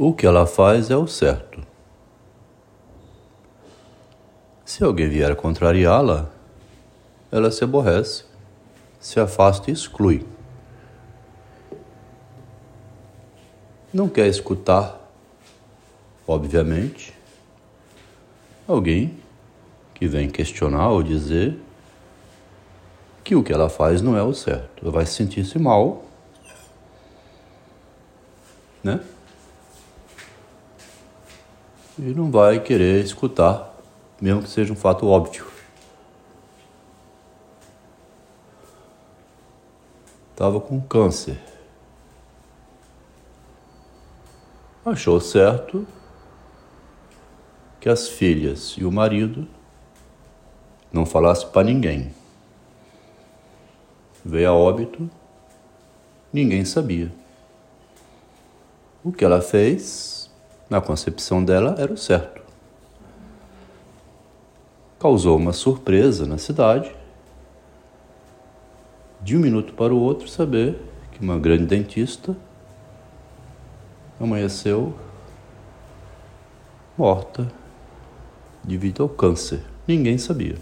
O que ela faz é o certo. Se alguém vier contrariá-la, ela se aborrece, se afasta e exclui. Não quer escutar, obviamente, alguém que vem questionar ou dizer que o que ela faz não é o certo. Ela vai sentir-se mal, né? E não vai querer escutar, mesmo que seja um fato óbvio. Estava com câncer. Achou certo que as filhas e o marido não falassem para ninguém veio a óbito, ninguém sabia. O que ela fez, na concepção dela, era o certo. Causou uma surpresa na cidade, de um minuto para o outro, saber que uma grande dentista amanheceu morta devido ao câncer. Ninguém sabia.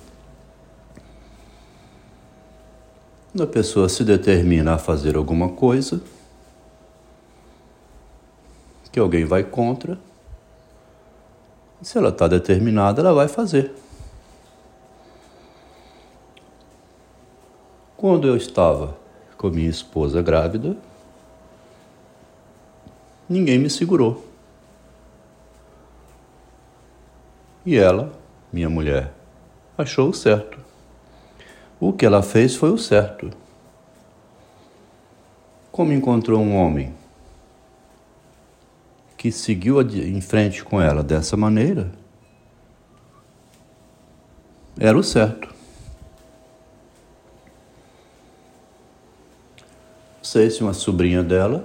Quando a pessoa se determina a fazer alguma coisa, que alguém vai contra, se ela está determinada, ela vai fazer. Quando eu estava com minha esposa grávida, ninguém me segurou. E ela, minha mulher, achou certo. O que ela fez foi o certo. Como encontrou um homem que seguiu em frente com ela dessa maneira, era o certo. Sei se uma sobrinha dela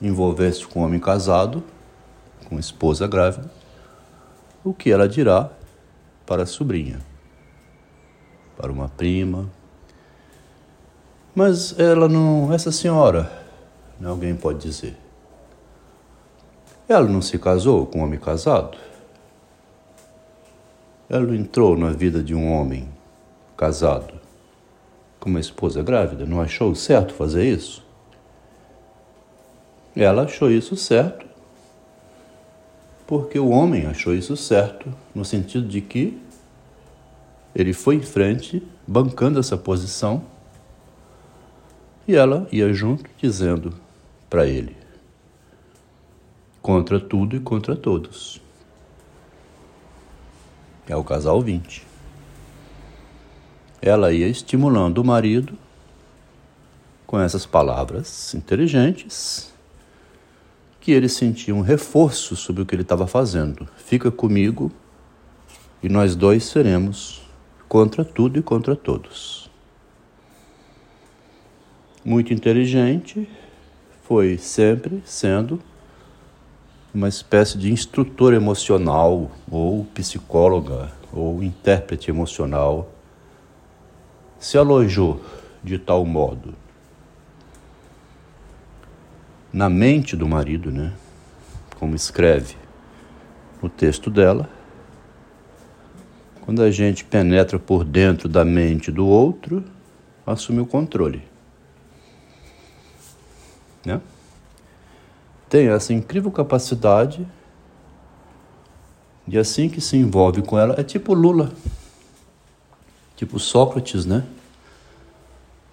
envolvesse com um homem casado, com esposa grávida, o que ela dirá para a sobrinha? para uma prima. Mas ela não, essa senhora, né, alguém pode dizer, ela não se casou com um homem casado? Ela não entrou na vida de um homem casado com uma esposa grávida? Não achou certo fazer isso? Ela achou isso certo porque o homem achou isso certo, no sentido de que ele foi em frente, bancando essa posição, e ela ia junto, dizendo para ele: contra tudo e contra todos. É o casal 20. Ela ia estimulando o marido com essas palavras inteligentes, que ele sentia um reforço sobre o que ele estava fazendo. Fica comigo e nós dois seremos contra tudo e contra todos. Muito inteligente, foi sempre sendo uma espécie de instrutor emocional, ou psicóloga, ou intérprete emocional, se alojou de tal modo na mente do marido, né? Como escreve no texto dela, quando a gente penetra por dentro da mente do outro, assume o controle. Né? Tem essa incrível capacidade de assim que se envolve com ela, é tipo Lula, tipo Sócrates, né?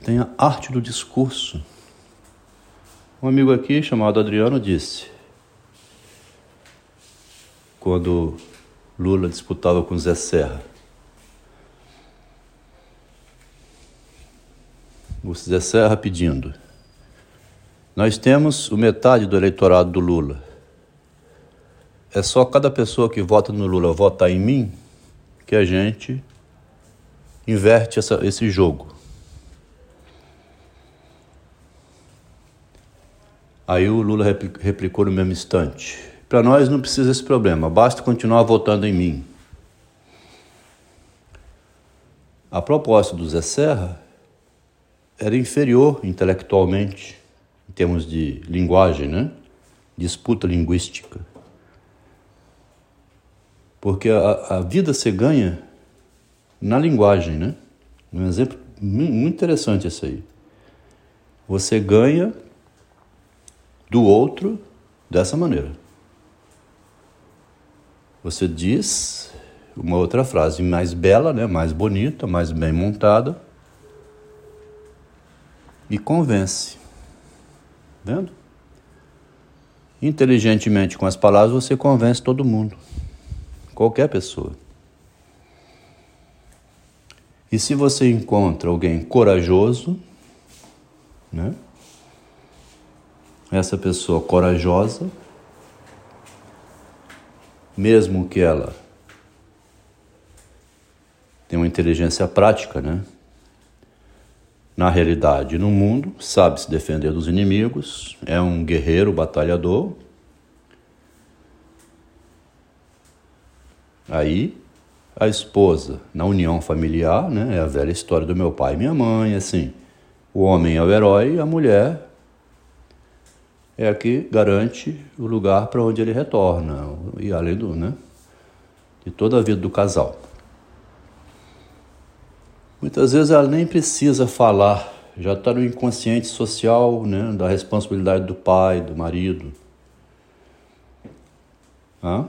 Tem a arte do discurso. Um amigo aqui chamado Adriano disse: quando Lula disputava com Zé Serra. O Zé Serra pedindo. Nós temos o metade do eleitorado do Lula. É só cada pessoa que vota no Lula votar em mim que a gente inverte essa, esse jogo. Aí o Lula replicou no mesmo instante. Para nós não precisa esse problema, basta continuar votando em mim. A proposta do Zé Serra era inferior intelectualmente, em termos de linguagem, né? disputa linguística. Porque a, a vida se ganha na linguagem, né? Um exemplo muito interessante esse aí. Você ganha do outro dessa maneira. Você diz uma outra frase mais bela, né? mais bonita, mais bem montada e convence. Vendo? Inteligentemente com as palavras você convence todo mundo, qualquer pessoa. E se você encontra alguém corajoso, né? Essa pessoa corajosa, mesmo que ela tenha uma inteligência prática, né? Na realidade, no mundo, sabe se defender dos inimigos, é um guerreiro batalhador. Aí a esposa na união familiar, né? É a velha história do meu pai e minha mãe, assim. O homem é o herói, a mulher é a que garante o lugar para onde ele retorna, e além do, né? De toda a vida do casal. Muitas vezes ela nem precisa falar, já está no inconsciente social, né? Da responsabilidade do pai, do marido. Hã?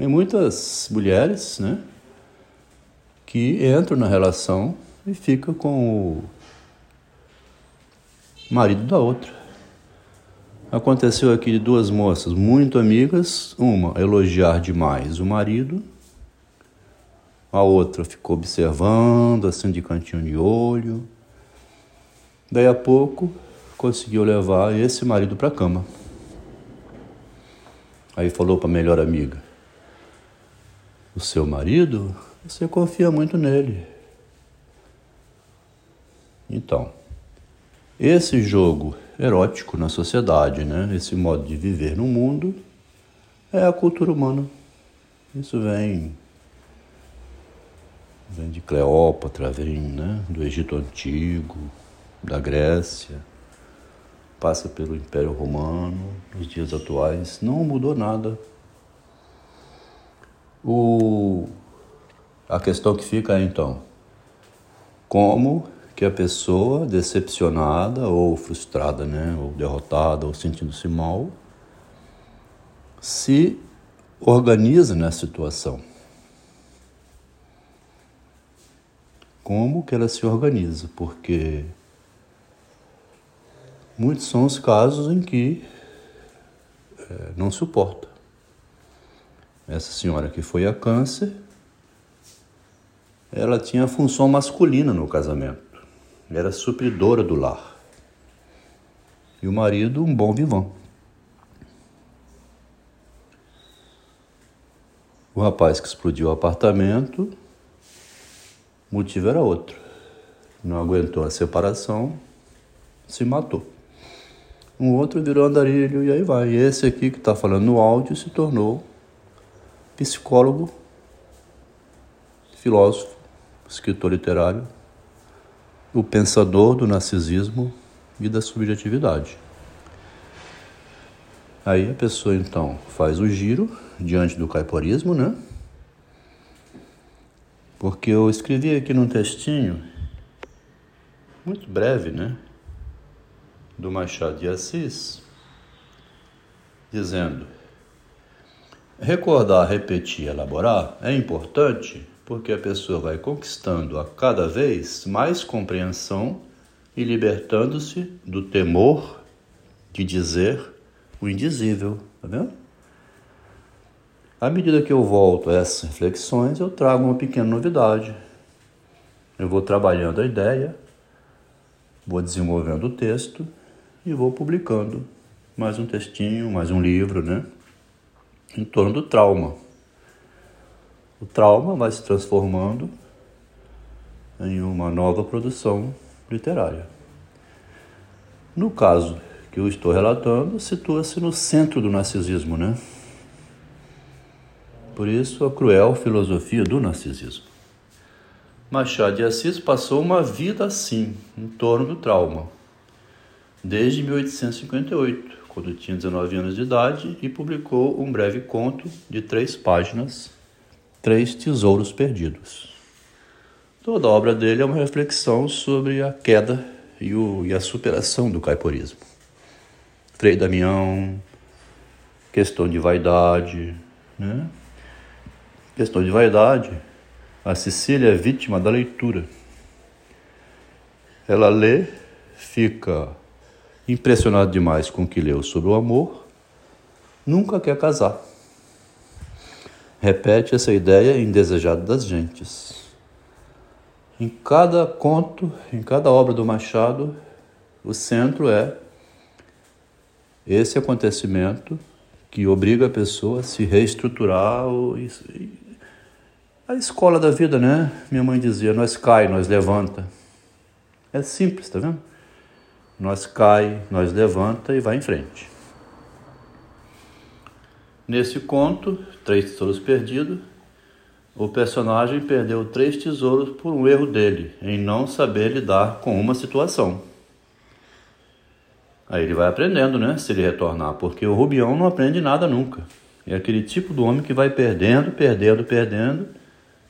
Tem muitas mulheres, né, que entram na relação e ficam com o marido da outra. Aconteceu aqui de duas moças muito amigas, uma elogiar demais o marido, a outra ficou observando, assim de cantinho de olho. Daí a pouco conseguiu levar esse marido para a cama. Aí falou para a melhor amiga: o seu marido, você confia muito nele. Então, esse jogo erótico na sociedade, né? esse modo de viver no mundo, é a cultura humana. Isso vem, vem de Cleópatra, vem né? do Egito Antigo, da Grécia, passa pelo Império Romano, nos dias atuais, não mudou nada. O, a questão que fica é então, como que a pessoa decepcionada ou frustrada, né, ou derrotada ou sentindo-se mal, se organiza nessa situação. Como que ela se organiza? Porque muitos são os casos em que é, não suporta. Essa senhora que foi a câncer, ela tinha função masculina no casamento. Era supridora do lar. E o marido, um bom vivão. O rapaz que explodiu o apartamento, o motivo era outro. Não aguentou a separação, se matou. Um outro virou andarilho e aí vai. E esse aqui que está falando no áudio se tornou psicólogo, filósofo, escritor literário, o pensador do narcisismo e da subjetividade. Aí a pessoa então faz o giro diante do caiporismo, né? Porque eu escrevi aqui num textinho, muito breve, né? Do Machado de Assis, dizendo Recordar, repetir, elaborar é importante porque a pessoa vai conquistando a cada vez mais compreensão e libertando-se do temor de dizer o indizível, tá vendo? À medida que eu volto a essas reflexões, eu trago uma pequena novidade. Eu vou trabalhando a ideia, vou desenvolvendo o texto e vou publicando mais um textinho, mais um livro, né? em torno do trauma. O trauma vai se transformando em uma nova produção literária. No caso que eu estou relatando, situa-se no centro do narcisismo, né? Por isso, a cruel filosofia do narcisismo. Machado de Assis passou uma vida assim, em torno do trauma. desde 1858, quando tinha 19 anos de idade, e publicou um breve conto de três páginas, Três Tesouros Perdidos. Toda a obra dele é uma reflexão sobre a queda e, o, e a superação do caiporismo. Frei Damião, questão de vaidade, né? Questão de vaidade. A Cecília é vítima da leitura. Ela lê, fica impressionada demais com o que leu sobre o amor, nunca quer casar. Repete essa ideia indesejada das gentes. Em cada conto, em cada obra do Machado, o centro é esse acontecimento que obriga a pessoa a se reestruturar. A escola da vida, né? Minha mãe dizia: nós cai, nós levanta. É simples, tá vendo? Nós cai, nós levanta e vai em frente. Nesse conto, Três Tesouros Perdidos, o personagem perdeu três tesouros por um erro dele, em não saber lidar com uma situação. Aí ele vai aprendendo, né? Se ele retornar, porque o Rubião não aprende nada nunca. É aquele tipo do homem que vai perdendo, perdendo, perdendo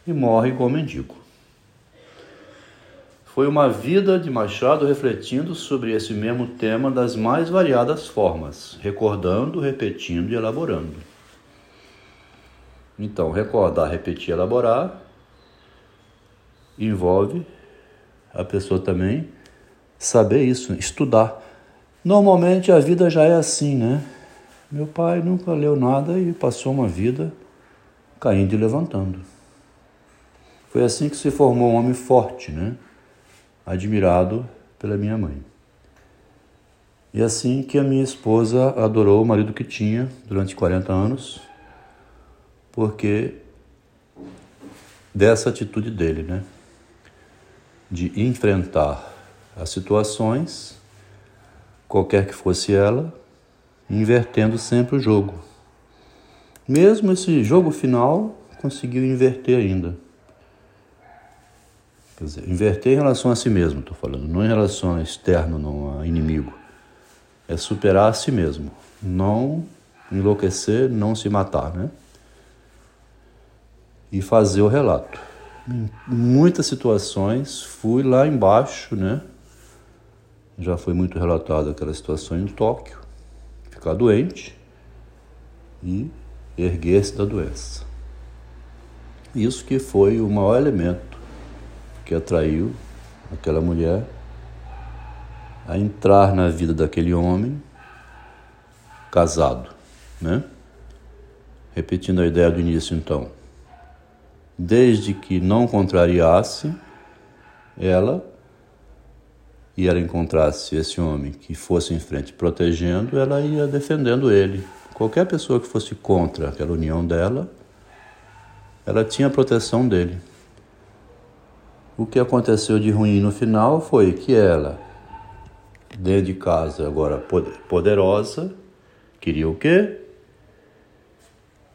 e morre igual mendigo. Foi uma vida de Machado refletindo sobre esse mesmo tema das mais variadas formas, recordando, repetindo e elaborando. Então, recordar, repetir, elaborar envolve a pessoa também saber isso, estudar. Normalmente a vida já é assim, né? Meu pai nunca leu nada e passou uma vida caindo e levantando. Foi assim que se formou um homem forte, né? Admirado pela minha mãe. E assim que a minha esposa adorou o marido que tinha durante 40 anos porque dessa atitude dele, né? De enfrentar as situações, qualquer que fosse ela, invertendo sempre o jogo. Mesmo esse jogo final, conseguiu inverter ainda. Quer dizer, inverter em relação a si mesmo, estou falando, não em relação a externo, não a inimigo. É superar a si mesmo, não enlouquecer, não se matar, né? e fazer o relato. Em muitas situações fui lá embaixo, né? Já foi muito relatado aquela situação em Tóquio, ficar doente e erguer-se da doença. Isso que foi o maior elemento que atraiu aquela mulher a entrar na vida daquele homem casado, né? Repetindo a ideia do início então desde que não contrariasse ela e ela encontrasse esse homem que fosse em frente protegendo, ela ia defendendo ele. Qualquer pessoa que fosse contra aquela união dela, ela tinha a proteção dele. O que aconteceu de ruim no final foi que ela, dentro de casa, agora poderosa, queria o quê?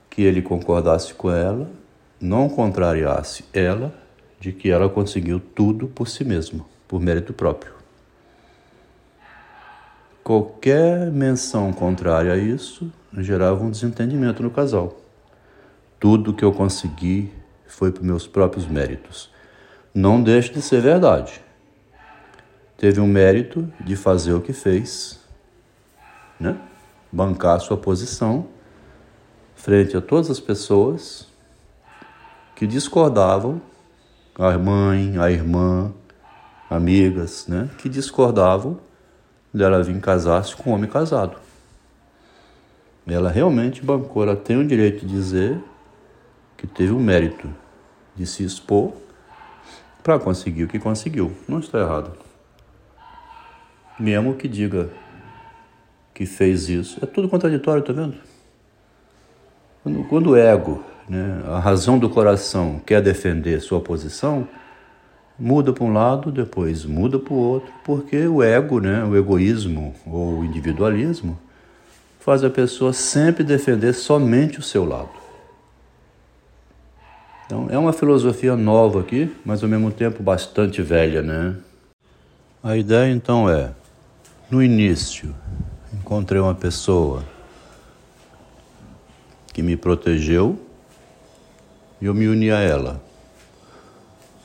Que ele concordasse com ela não contrariasse ela de que ela conseguiu tudo por si mesma, por mérito próprio. Qualquer menção contrária a isso gerava um desentendimento no casal. Tudo que eu consegui foi por meus próprios méritos. Não deixe de ser verdade. Teve um mérito de fazer o que fez, né? bancar sua posição frente a todas as pessoas que discordavam, a mãe, a irmã, amigas, né, que discordavam dela vir casar-se com um homem casado. Ela realmente bancou, ela tem o direito de dizer que teve o mérito de se expor para conseguir o que conseguiu. Não está errado. Mesmo que diga que fez isso. É tudo contraditório, tá vendo? Quando, quando o ego né, a razão do coração quer defender sua posição, muda para um lado, depois muda para o outro, porque o ego, né, o egoísmo ou o individualismo, faz a pessoa sempre defender somente o seu lado. Então, é uma filosofia nova aqui, mas ao mesmo tempo bastante velha, né? A ideia então é No início, encontrei uma pessoa que me protegeu e eu me uni a ela.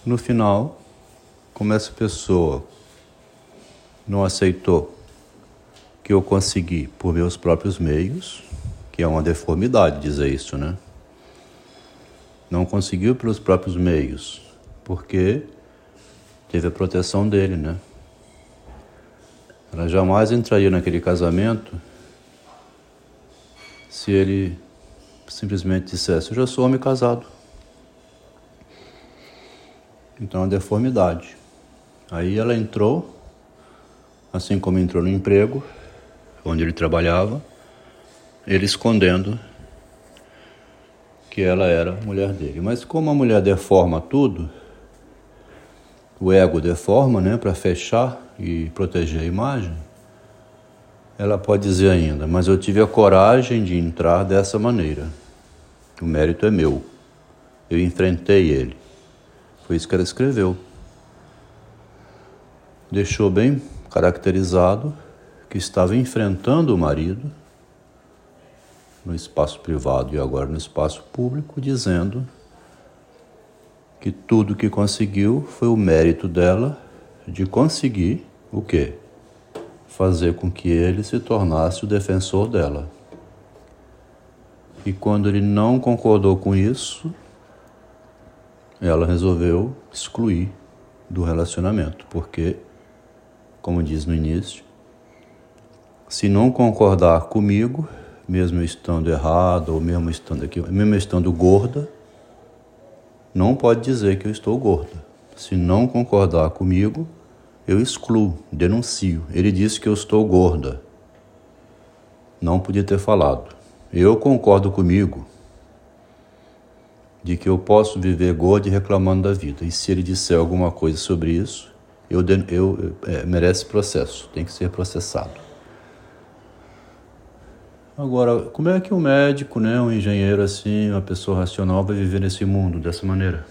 No final, como essa pessoa não aceitou que eu consegui por meus próprios meios, que é uma deformidade dizer isso, né? Não conseguiu pelos próprios meios, porque teve a proteção dele, né? Ela jamais entraria naquele casamento se ele simplesmente dissesse: Eu já sou homem casado. Então, uma deformidade. Aí ela entrou, assim como entrou no emprego, onde ele trabalhava, ele escondendo que ela era mulher dele. Mas como a mulher deforma tudo, o ego deforma, né, para fechar e proteger a imagem, ela pode dizer ainda, mas eu tive a coragem de entrar dessa maneira. O mérito é meu. Eu enfrentei ele. Foi isso que ela escreveu. Deixou bem caracterizado que estava enfrentando o marido no espaço privado e agora no espaço público, dizendo que tudo que conseguiu foi o mérito dela de conseguir o quê? Fazer com que ele se tornasse o defensor dela. E quando ele não concordou com isso, ela resolveu excluir do relacionamento, porque, como diz no início, se não concordar comigo, mesmo estando errado, ou mesmo estando aqui, mesmo estando gorda, não pode dizer que eu estou gorda. Se não concordar comigo, eu excluo, denuncio. Ele disse que eu estou gorda. Não podia ter falado. Eu concordo comigo de que eu posso viver gordo e reclamando da vida. E se ele disser alguma coisa sobre isso, eu, eu é, merece processo, tem que ser processado. Agora, como é que um médico, né, um engenheiro assim, uma pessoa racional vai viver nesse mundo dessa maneira?